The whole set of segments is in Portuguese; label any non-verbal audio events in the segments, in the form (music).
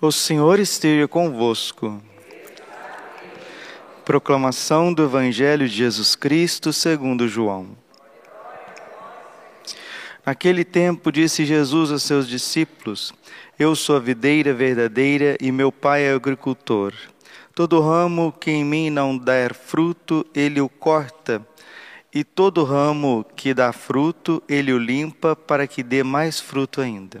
O Senhor esteja convosco. Proclamação do Evangelho de Jesus Cristo segundo João. Naquele tempo disse Jesus a seus discípulos: Eu sou a videira verdadeira e meu pai é o agricultor. Todo ramo que em mim não der fruto, ele o corta, e todo ramo que dá fruto, ele o limpa para que dê mais fruto ainda.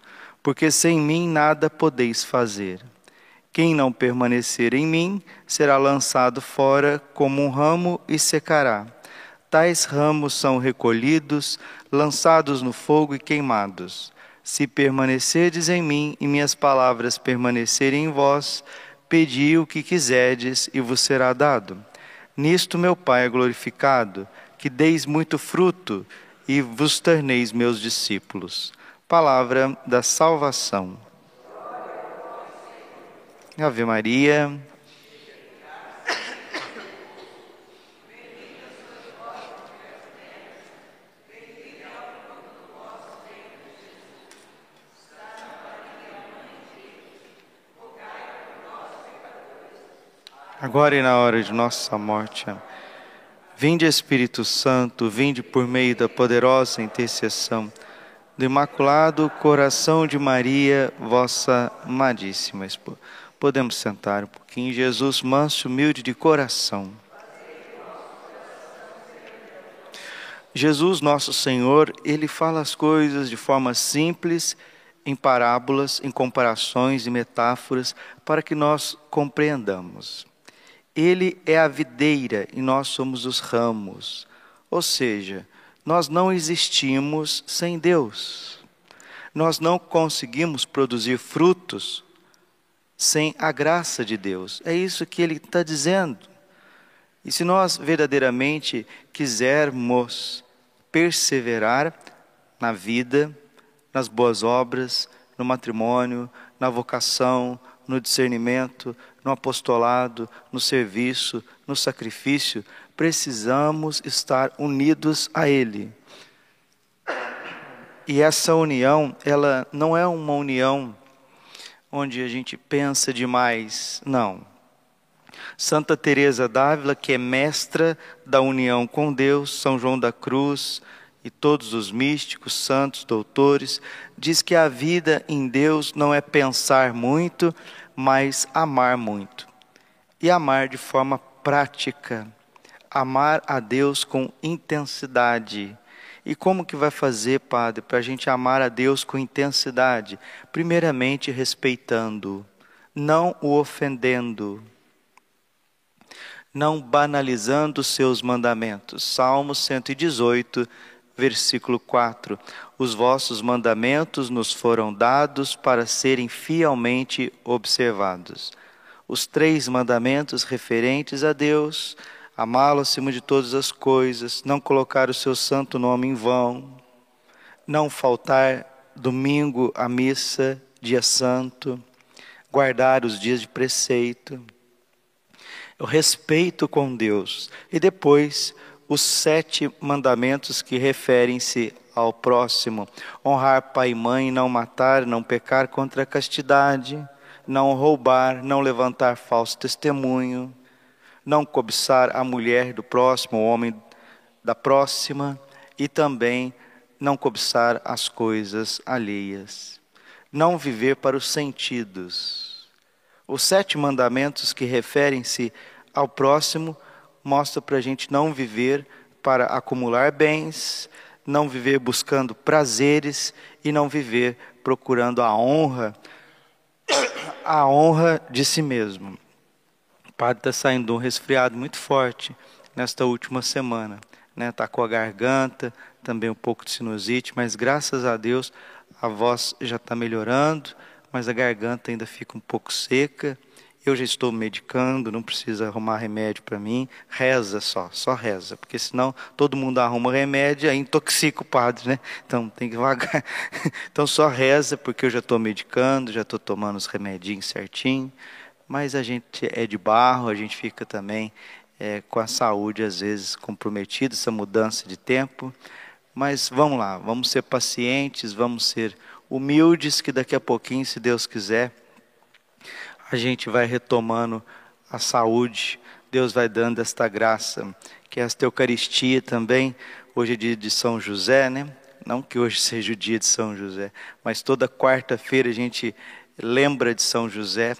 porque sem mim nada podeis fazer. Quem não permanecer em mim será lançado fora como um ramo e secará. Tais ramos são recolhidos, lançados no fogo e queimados. Se permanecerdes em mim e minhas palavras permanecerem em vós, pedi o que quiserdes e vos será dado. Nisto meu Pai é glorificado, que deis muito fruto e vos torneis meus discípulos. Palavra da salvação. Ave Maria. Agora e na hora de nossa morte. Vinde Espírito Santo, vinde por meio da poderosa intercessão do Imaculado Coração de Maria, vossa amadíssima esposa. Podemos sentar um pouquinho. Jesus, manso, humilde de coração. Jesus, nosso Senhor, ele fala as coisas de forma simples, em parábolas, em comparações e metáforas, para que nós compreendamos. Ele é a videira e nós somos os ramos. Ou seja, nós não existimos sem Deus. Nós não conseguimos produzir frutos sem a graça de Deus. É isso que ele está dizendo. E se nós verdadeiramente quisermos perseverar na vida, nas boas obras, no matrimônio, na vocação, no discernimento, no apostolado, no serviço, no sacrifício, precisamos estar unidos a Ele. E essa união, ela não é uma união onde a gente pensa demais, não. Santa Teresa d'Ávila, que é mestra da união com Deus, São João da Cruz e todos os místicos, santos, doutores, diz que a vida em Deus não é pensar muito, mas amar muito. E amar de forma prática amar a Deus com intensidade. E como que vai fazer, Padre, para a gente amar a Deus com intensidade? Primeiramente, respeitando, não o ofendendo, não banalizando os seus mandamentos. Salmo 118, versículo 4. Os vossos mandamentos nos foram dados para serem fielmente observados. Os três mandamentos referentes a Deus amá-lo acima de todas as coisas, não colocar o seu santo nome em vão, não faltar domingo à missa, dia santo, guardar os dias de preceito, o respeito com Deus. E depois os sete mandamentos que referem-se ao próximo: honrar pai e mãe, não matar, não pecar contra a castidade, não roubar, não levantar falso testemunho, não cobiçar a mulher do próximo, o homem da próxima, e também não cobiçar as coisas alheias. Não viver para os sentidos. Os sete mandamentos que referem-se ao próximo mostram para a gente não viver para acumular bens, não viver buscando prazeres e não viver procurando a honra, a honra de si mesmo padre está saindo de um resfriado muito forte nesta última semana. Né? com a garganta, também um pouco de sinusite, mas graças a Deus a voz já está melhorando, mas a garganta ainda fica um pouco seca. Eu já estou medicando, não precisa arrumar remédio para mim. Reza só, só reza, porque senão todo mundo arruma remédio e intoxica o padre, né? Então tem que vagar. (laughs) Então só reza, porque eu já estou medicando, já estou tomando os remedinhos certinho. Mas a gente é de barro, a gente fica também é, com a saúde às vezes comprometida, essa mudança de tempo. Mas vamos lá, vamos ser pacientes, vamos ser humildes, que daqui a pouquinho, se Deus quiser, a gente vai retomando a saúde, Deus vai dando esta graça, que é esta Eucaristia também, hoje é dia de São José, né? Não que hoje (laughs) seja o dia de São José, mas toda quarta-feira a gente lembra de São José,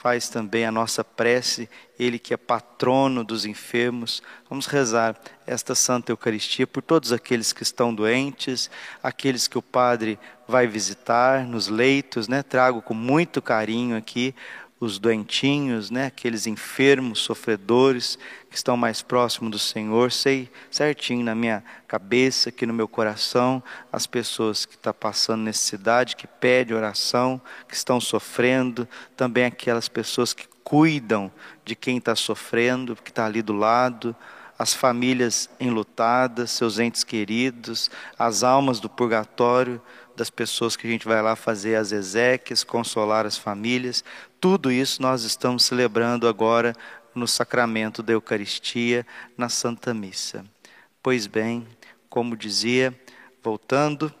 faz também a nossa prece, ele que é patrono dos enfermos. Vamos rezar esta Santa Eucaristia por todos aqueles que estão doentes, aqueles que o Padre vai visitar nos leitos, né? Trago com muito carinho aqui os doentinhos, né? aqueles enfermos, sofredores que estão mais próximos do Senhor. Sei certinho na minha cabeça, aqui no meu coração, as pessoas que estão tá passando necessidade, que pedem oração, que estão sofrendo, também aquelas pessoas que cuidam de quem está sofrendo, que está ali do lado, as famílias enlutadas, seus entes queridos, as almas do purgatório das pessoas que a gente vai lá fazer as exéquias, consolar as famílias. Tudo isso nós estamos celebrando agora no sacramento da Eucaristia, na Santa Missa. Pois bem, como dizia, voltando,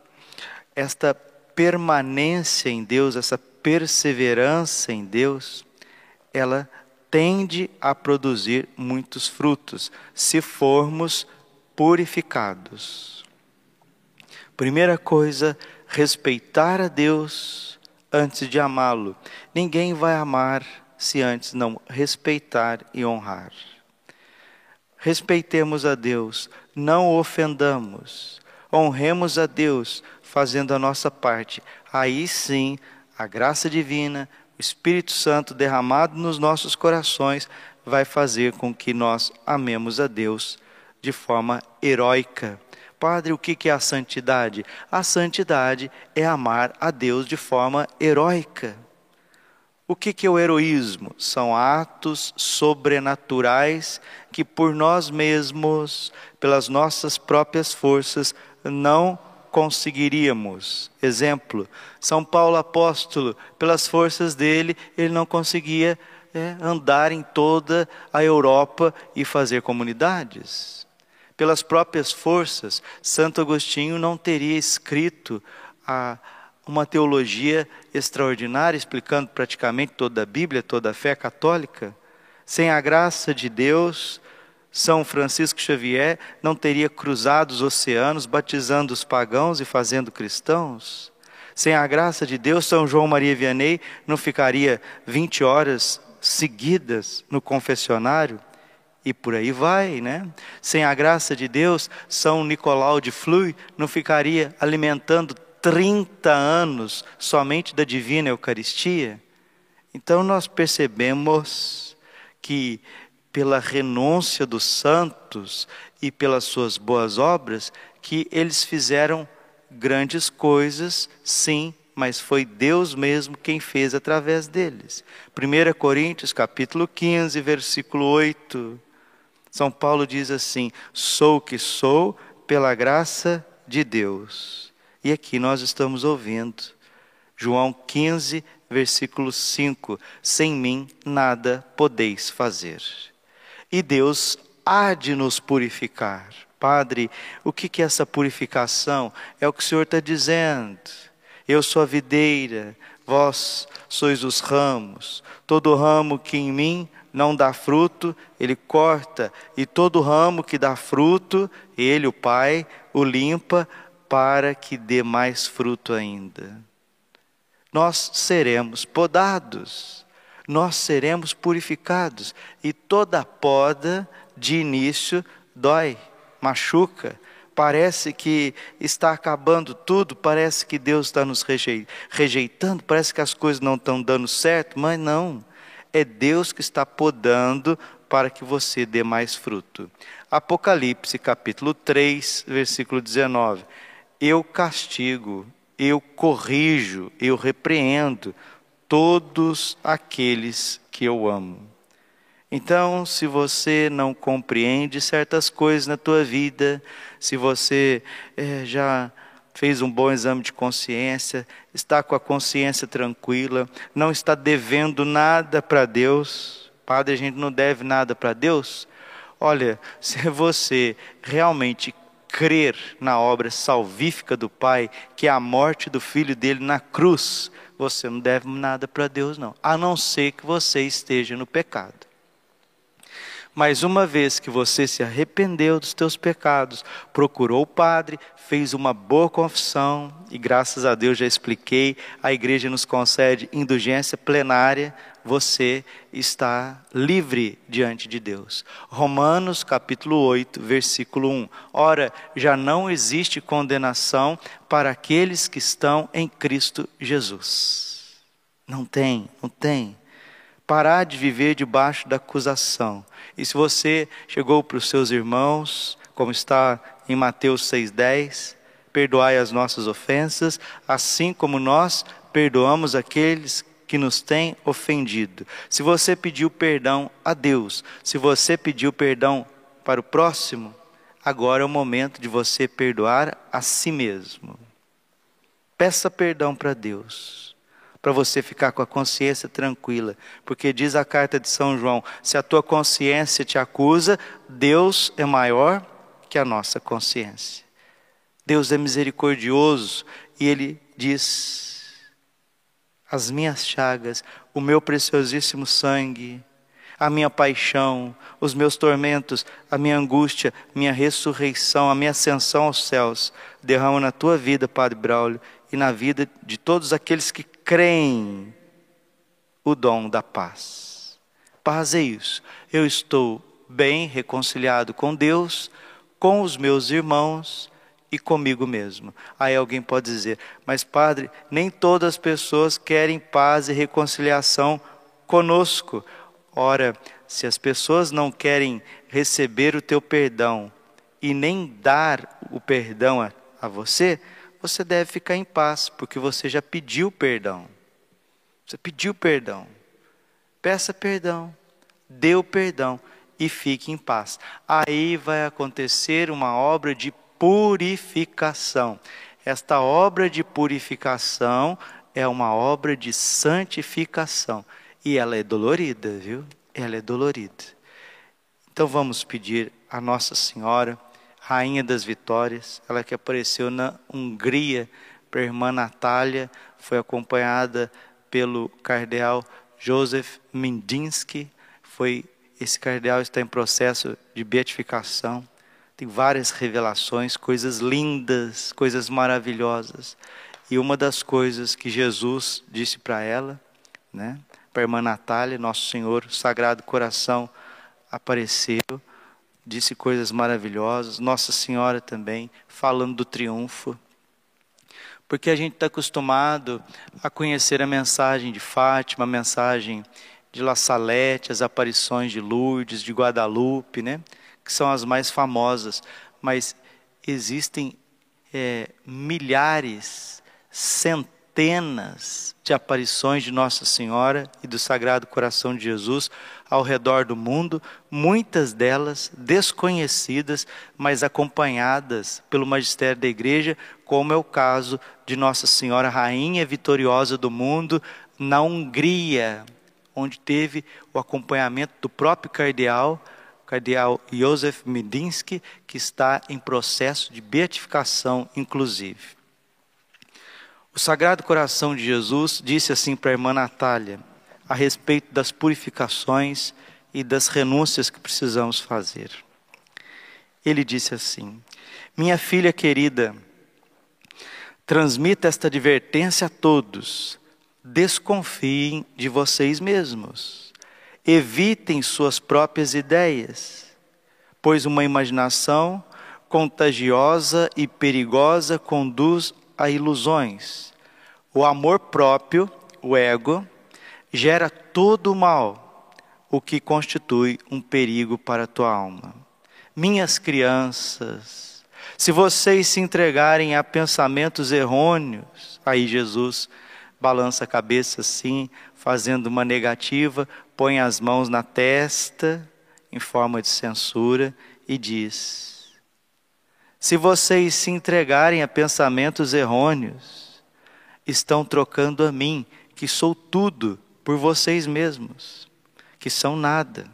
esta permanência em Deus, essa perseverança em Deus, ela tende a produzir muitos frutos, se formos purificados. Primeira coisa, respeitar a Deus antes de amá-lo. Ninguém vai amar se antes não respeitar e honrar. Respeitemos a Deus, não o ofendamos, honremos a Deus fazendo a nossa parte. Aí sim, a graça divina, o Espírito Santo derramado nos nossos corações vai fazer com que nós amemos a Deus de forma heróica Padre, o que é a santidade? A santidade é amar a Deus de forma heróica. O que é o heroísmo? São atos sobrenaturais que por nós mesmos, pelas nossas próprias forças, não conseguiríamos. Exemplo, São Paulo apóstolo, pelas forças dele, ele não conseguia é, andar em toda a Europa e fazer comunidades pelas próprias forças, Santo Agostinho não teria escrito a, uma teologia extraordinária, explicando praticamente toda a Bíblia, toda a fé católica. Sem a graça de Deus, São Francisco Xavier não teria cruzado os oceanos, batizando os pagãos e fazendo cristãos. Sem a graça de Deus, São João Maria Vianney não ficaria 20 horas seguidas no confessionário. E por aí vai, né? Sem a graça de Deus, São Nicolau de Flui não ficaria alimentando 30 anos somente da divina Eucaristia. Então nós percebemos que pela renúncia dos santos e pelas suas boas obras, que eles fizeram grandes coisas, sim, mas foi Deus mesmo quem fez através deles. 1 Coríntios capítulo 15, versículo 8. São Paulo diz assim: sou o que sou pela graça de Deus. E aqui nós estamos ouvindo João 15, versículo 5: Sem mim nada podeis fazer. E Deus há de nos purificar. Padre, o que é essa purificação? É o que o Senhor está dizendo. Eu sou a videira, vós sois os ramos. Todo ramo que em mim não dá fruto, ele corta, e todo ramo que dá fruto, ele, o Pai, o limpa para que dê mais fruto ainda. Nós seremos podados, nós seremos purificados, e toda poda de início dói, machuca, parece que está acabando tudo, parece que Deus está nos rejeitando, parece que as coisas não estão dando certo, mas não é Deus que está podando para que você dê mais fruto. Apocalipse capítulo 3, versículo 19. Eu castigo, eu corrijo, eu repreendo todos aqueles que eu amo. Então, se você não compreende certas coisas na tua vida, se você é, já fez um bom exame de consciência, está com a consciência tranquila, não está devendo nada para Deus, Padre, a gente não deve nada para Deus. Olha, (laughs) se você realmente crer na obra salvífica do Pai, que é a morte do filho dele na cruz, você não deve nada para Deus, não, a não ser que você esteja no pecado. Mas uma vez que você se arrependeu dos teus pecados, procurou o padre, fez uma boa confissão, e graças a Deus já expliquei, a igreja nos concede indulgência plenária, você está livre diante de Deus. Romanos capítulo 8, versículo 1. Ora, já não existe condenação para aqueles que estão em Cristo Jesus. Não tem, não tem. Parar de viver debaixo da acusação e se você chegou para os seus irmãos, como está em Mateus 6,10, perdoai as nossas ofensas, assim como nós perdoamos aqueles que nos têm ofendido. Se você pediu perdão a Deus, se você pediu perdão para o próximo, agora é o momento de você perdoar a si mesmo. Peça perdão para Deus para você ficar com a consciência tranquila, porque diz a carta de São João: se a tua consciência te acusa, Deus é maior que a nossa consciência. Deus é misericordioso e Ele diz: as minhas chagas, o meu preciosíssimo sangue, a minha paixão, os meus tormentos, a minha angústia, minha ressurreição, a minha ascensão aos céus, derrama na tua vida, Padre Braulio, e na vida de todos aqueles que creem o dom da paz. Paz é isso. Eu estou bem reconciliado com Deus, com os meus irmãos e comigo mesmo. Aí alguém pode dizer, mas padre, nem todas as pessoas querem paz e reconciliação conosco. Ora, se as pessoas não querem receber o teu perdão e nem dar o perdão a, a você, você deve ficar em paz, porque você já pediu perdão. Você pediu perdão. Peça perdão, dê o perdão e fique em paz. Aí vai acontecer uma obra de purificação. Esta obra de purificação é uma obra de santificação. E ela é dolorida, viu? Ela é dolorida. Então vamos pedir a Nossa Senhora Rainha das Vitórias, ela que apareceu na Hungria para a irmã Natália, foi acompanhada pelo cardeal Joseph Mindinsky, foi esse cardeal está em processo de beatificação. Tem várias revelações, coisas lindas, coisas maravilhosas. E uma das coisas que Jesus disse para ela, né, para a irmã Natália, nosso Senhor, Sagrado Coração, apareceu disse coisas maravilhosas, Nossa Senhora também, falando do triunfo. Porque a gente está acostumado a conhecer a mensagem de Fátima, a mensagem de La Salette, as aparições de Lourdes, de Guadalupe, né? que são as mais famosas. Mas existem é, milhares, centenas de aparições de Nossa Senhora e do Sagrado Coração de Jesus ao redor do mundo, muitas delas desconhecidas, mas acompanhadas pelo magistério da igreja, como é o caso de Nossa Senhora Rainha Vitoriosa do Mundo na Hungria, onde teve o acompanhamento do próprio cardeal, cardeal Josef Medinsky, que está em processo de beatificação, inclusive. O Sagrado Coração de Jesus disse assim para a irmã Natália: a respeito das purificações e das renúncias que precisamos fazer. Ele disse assim: Minha filha querida, transmita esta advertência a todos. Desconfiem de vocês mesmos. Evitem suas próprias ideias, pois uma imaginação contagiosa e perigosa conduz a ilusões. O amor próprio, o ego, gera todo o mal, o que constitui um perigo para a tua alma. Minhas crianças, se vocês se entregarem a pensamentos errôneos, aí Jesus balança a cabeça assim, fazendo uma negativa, põe as mãos na testa, em forma de censura, e diz: Se vocês se entregarem a pensamentos errôneos, estão trocando a mim, que sou tudo, por vocês mesmos, que são nada.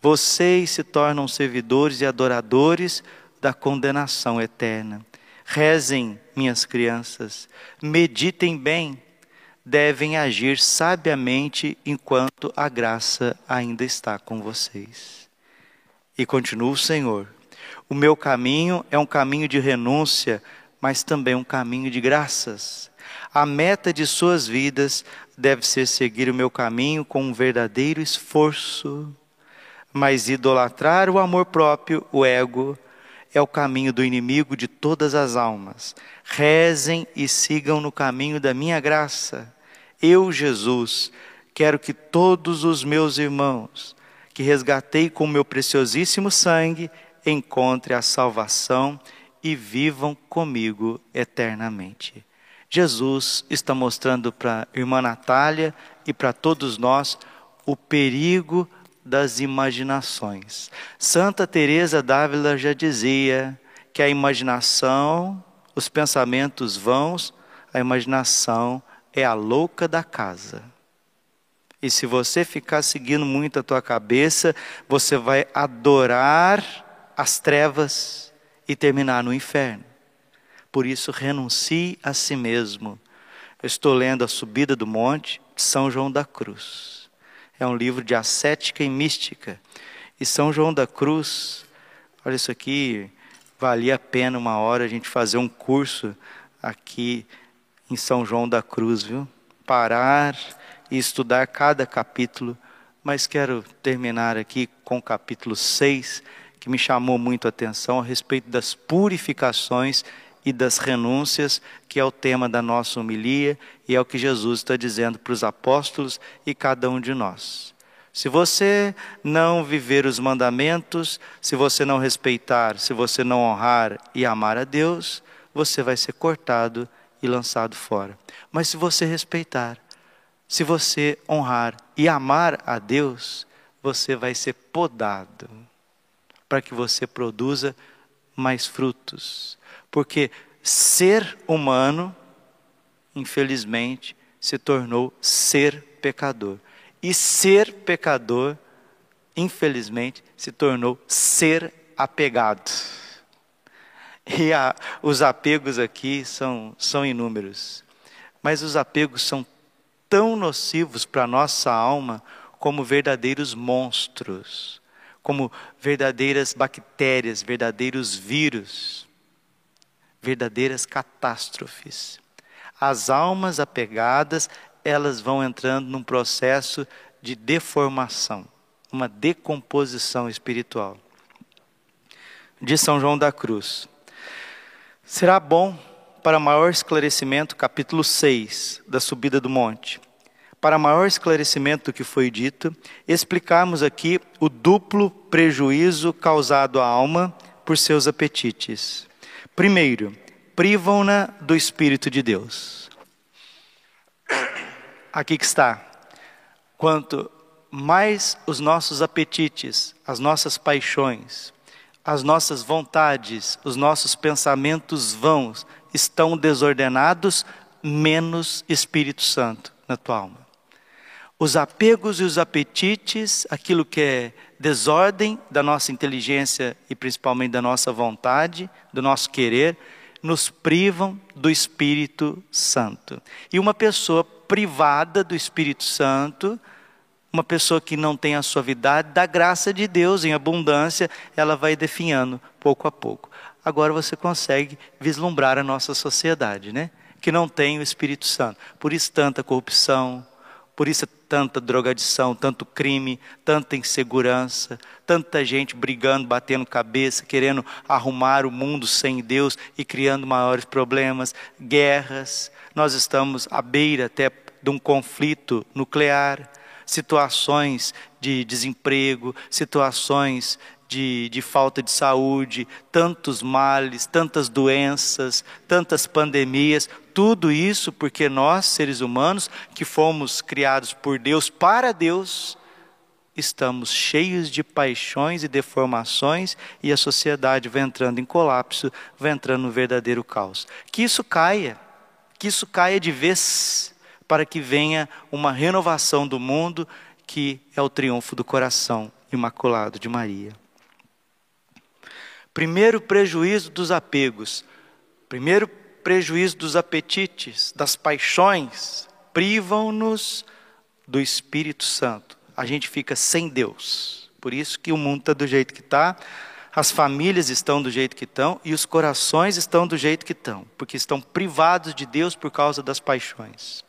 Vocês se tornam servidores e adoradores da condenação eterna. Rezem, minhas crianças, meditem bem, devem agir sabiamente enquanto a graça ainda está com vocês. E continua o Senhor: O meu caminho é um caminho de renúncia, mas também um caminho de graças. A meta de suas vidas deve ser seguir o meu caminho com um verdadeiro esforço. Mas idolatrar o amor próprio, o ego, é o caminho do inimigo de todas as almas. Rezem e sigam no caminho da minha graça. Eu, Jesus, quero que todos os meus irmãos, que resgatei com meu preciosíssimo sangue, encontrem a salvação e vivam comigo eternamente. Jesus está mostrando para a irmã Natália e para todos nós o perigo das imaginações. Santa Teresa d'Ávila já dizia que a imaginação, os pensamentos vãos, a imaginação é a louca da casa. E se você ficar seguindo muito a tua cabeça, você vai adorar as trevas e terminar no inferno. Por isso, renuncie a si mesmo. Eu estou lendo A Subida do Monte de São João da Cruz é um livro de ascética e mística. E São João da Cruz, olha isso aqui, valia a pena uma hora a gente fazer um curso aqui em São João da Cruz, viu? Parar e estudar cada capítulo, mas quero terminar aqui com o capítulo 6, que me chamou muito a atenção a respeito das purificações e das renúncias, que é o tema da nossa homilia e é o que Jesus está dizendo para os apóstolos e cada um de nós. Se você não viver os mandamentos, se você não respeitar, se você não honrar e amar a Deus, você vai ser cortado e lançado fora. Mas se você respeitar, se você honrar e amar a Deus, você vai ser podado para que você produza mais frutos porque ser humano, infelizmente, se tornou ser pecador. E ser pecador, infelizmente, se tornou ser apegado. E a, os apegos aqui são, são inúmeros. Mas os apegos são tão nocivos para a nossa alma como verdadeiros monstros, como verdadeiras bactérias, verdadeiros vírus verdadeiras catástrofes. As almas apegadas, elas vão entrando num processo de deformação, uma decomposição espiritual. De São João da Cruz. Será bom para maior esclarecimento, capítulo 6 da subida do monte. Para maior esclarecimento do que foi dito, explicarmos aqui o duplo prejuízo causado à alma por seus apetites. Primeiro, privam-na do Espírito de Deus. Aqui que está. Quanto mais os nossos apetites, as nossas paixões, as nossas vontades, os nossos pensamentos vãos estão desordenados, menos Espírito Santo na tua alma. Os apegos e os apetites, aquilo que é desordem da nossa inteligência e principalmente da nossa vontade, do nosso querer, nos privam do Espírito Santo. E uma pessoa privada do Espírito Santo, uma pessoa que não tem a suavidade da graça de Deus em abundância, ela vai definhando pouco a pouco. Agora você consegue vislumbrar a nossa sociedade, né? Que não tem o Espírito Santo. Por isso tanta corrupção, por isso tanta drogadição, tanto crime, tanta insegurança, tanta gente brigando, batendo cabeça, querendo arrumar o mundo sem Deus e criando maiores problemas, guerras. Nós estamos à beira até de um conflito nuclear, situações de desemprego, situações de, de falta de saúde, tantos males, tantas doenças, tantas pandemias, tudo isso porque nós, seres humanos, que fomos criados por Deus para Deus, estamos cheios de paixões e deformações e a sociedade vai entrando em colapso, vai entrando no verdadeiro caos. Que isso caia, que isso caia de vez, para que venha uma renovação do mundo, que é o triunfo do coração imaculado de Maria. Primeiro prejuízo dos apegos, primeiro prejuízo dos apetites, das paixões, privam-nos do Espírito Santo. A gente fica sem Deus. Por isso que o mundo está do jeito que está, as famílias estão do jeito que estão e os corações estão do jeito que estão, porque estão privados de Deus por causa das paixões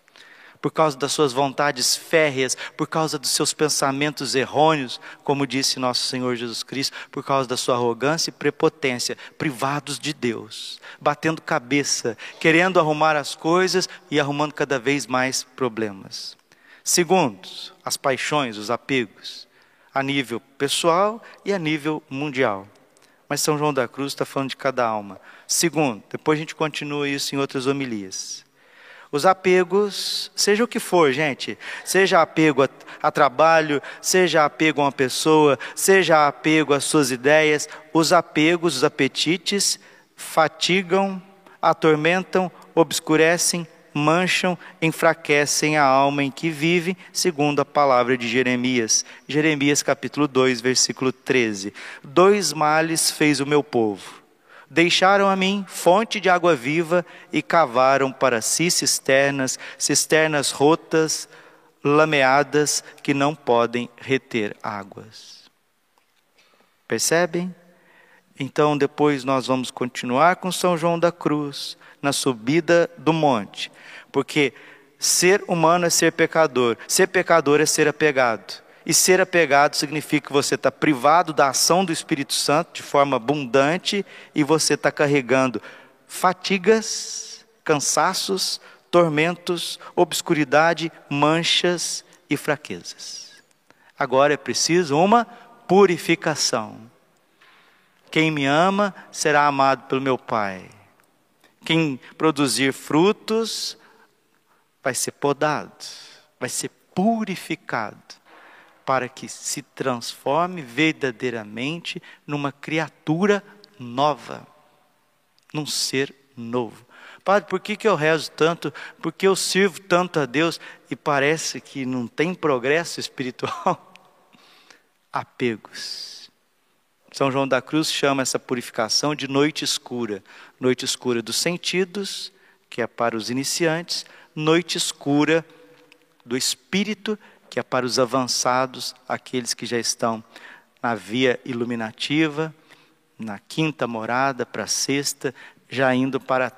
por causa das suas vontades férreas, por causa dos seus pensamentos errôneos, como disse nosso Senhor Jesus Cristo, por causa da sua arrogância e prepotência, privados de Deus, batendo cabeça, querendo arrumar as coisas e arrumando cada vez mais problemas. Segundo, as paixões, os apegos, a nível pessoal e a nível mundial. Mas São João da Cruz está falando de cada alma. Segundo, depois a gente continua isso em outras homilias. Os apegos, seja o que for, gente, seja apego a, a, trabalho, seja apego a uma pessoa, seja apego às suas ideias, os apegos, os apetites fatigam, atormentam, obscurecem, mancham, enfraquecem a alma em que vive, segundo a palavra de Jeremias. Jeremias capítulo 2, versículo 13. Dois males fez o meu povo Deixaram a mim fonte de água viva e cavaram para si cisternas, cisternas rotas, lameadas, que não podem reter águas. Percebem? Então, depois nós vamos continuar com São João da Cruz, na subida do monte, porque ser humano é ser pecador, ser pecador é ser apegado. E ser apegado significa que você está privado da ação do Espírito Santo de forma abundante e você está carregando fatigas, cansaços, tormentos, obscuridade, manchas e fraquezas. Agora é preciso uma purificação. Quem me ama será amado pelo meu Pai. Quem produzir frutos vai ser podado, vai ser purificado para que se transforme verdadeiramente numa criatura nova, num ser novo. Padre, por que, que eu rezo tanto? Porque eu sirvo tanto a Deus e parece que não tem progresso espiritual? (laughs) Apegos. São João da Cruz chama essa purificação de noite escura. Noite escura dos sentidos, que é para os iniciantes, noite escura do espírito, que é para os avançados, aqueles que já estão na via iluminativa, na quinta morada, para a sexta, já indo para a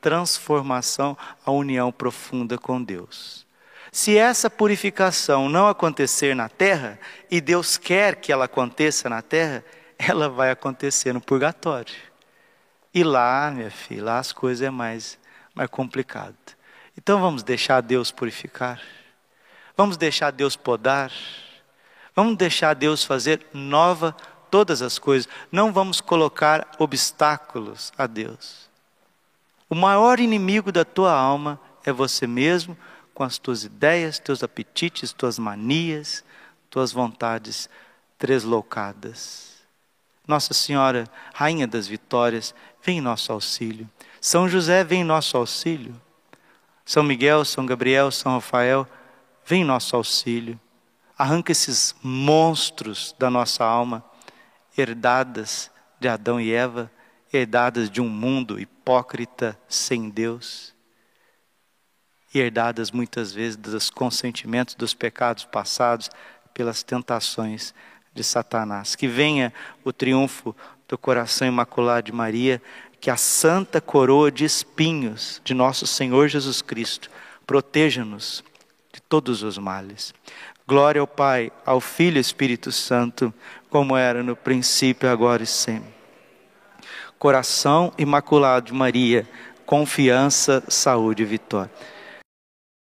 transformação, a união profunda com Deus. Se essa purificação não acontecer na terra, e Deus quer que ela aconteça na terra, ela vai acontecer no purgatório. E lá, minha filha, lá as coisas é mais, mais complicado. Então vamos deixar Deus purificar. Vamos deixar Deus podar. Vamos deixar Deus fazer nova todas as coisas. Não vamos colocar obstáculos a Deus. O maior inimigo da tua alma é você mesmo, com as tuas ideias, teus apetites, tuas manias, tuas vontades tresloucadas. Nossa Senhora, Rainha das Vitórias, vem em nosso auxílio. São José, vem em nosso auxílio. São Miguel, São Gabriel, São Rafael, Vem nosso auxílio. Arranca esses monstros da nossa alma, herdadas de Adão e Eva, herdadas de um mundo hipócrita sem Deus, e herdadas muitas vezes dos consentimentos dos pecados passados, pelas tentações de Satanás. Que venha o triunfo do coração imaculado de Maria, que a santa coroa de espinhos de nosso Senhor Jesus Cristo proteja-nos todos os males. Glória ao Pai, ao Filho e Espírito Santo, como era no princípio, agora e sempre. Coração imaculado de Maria, confiança, saúde e vitória.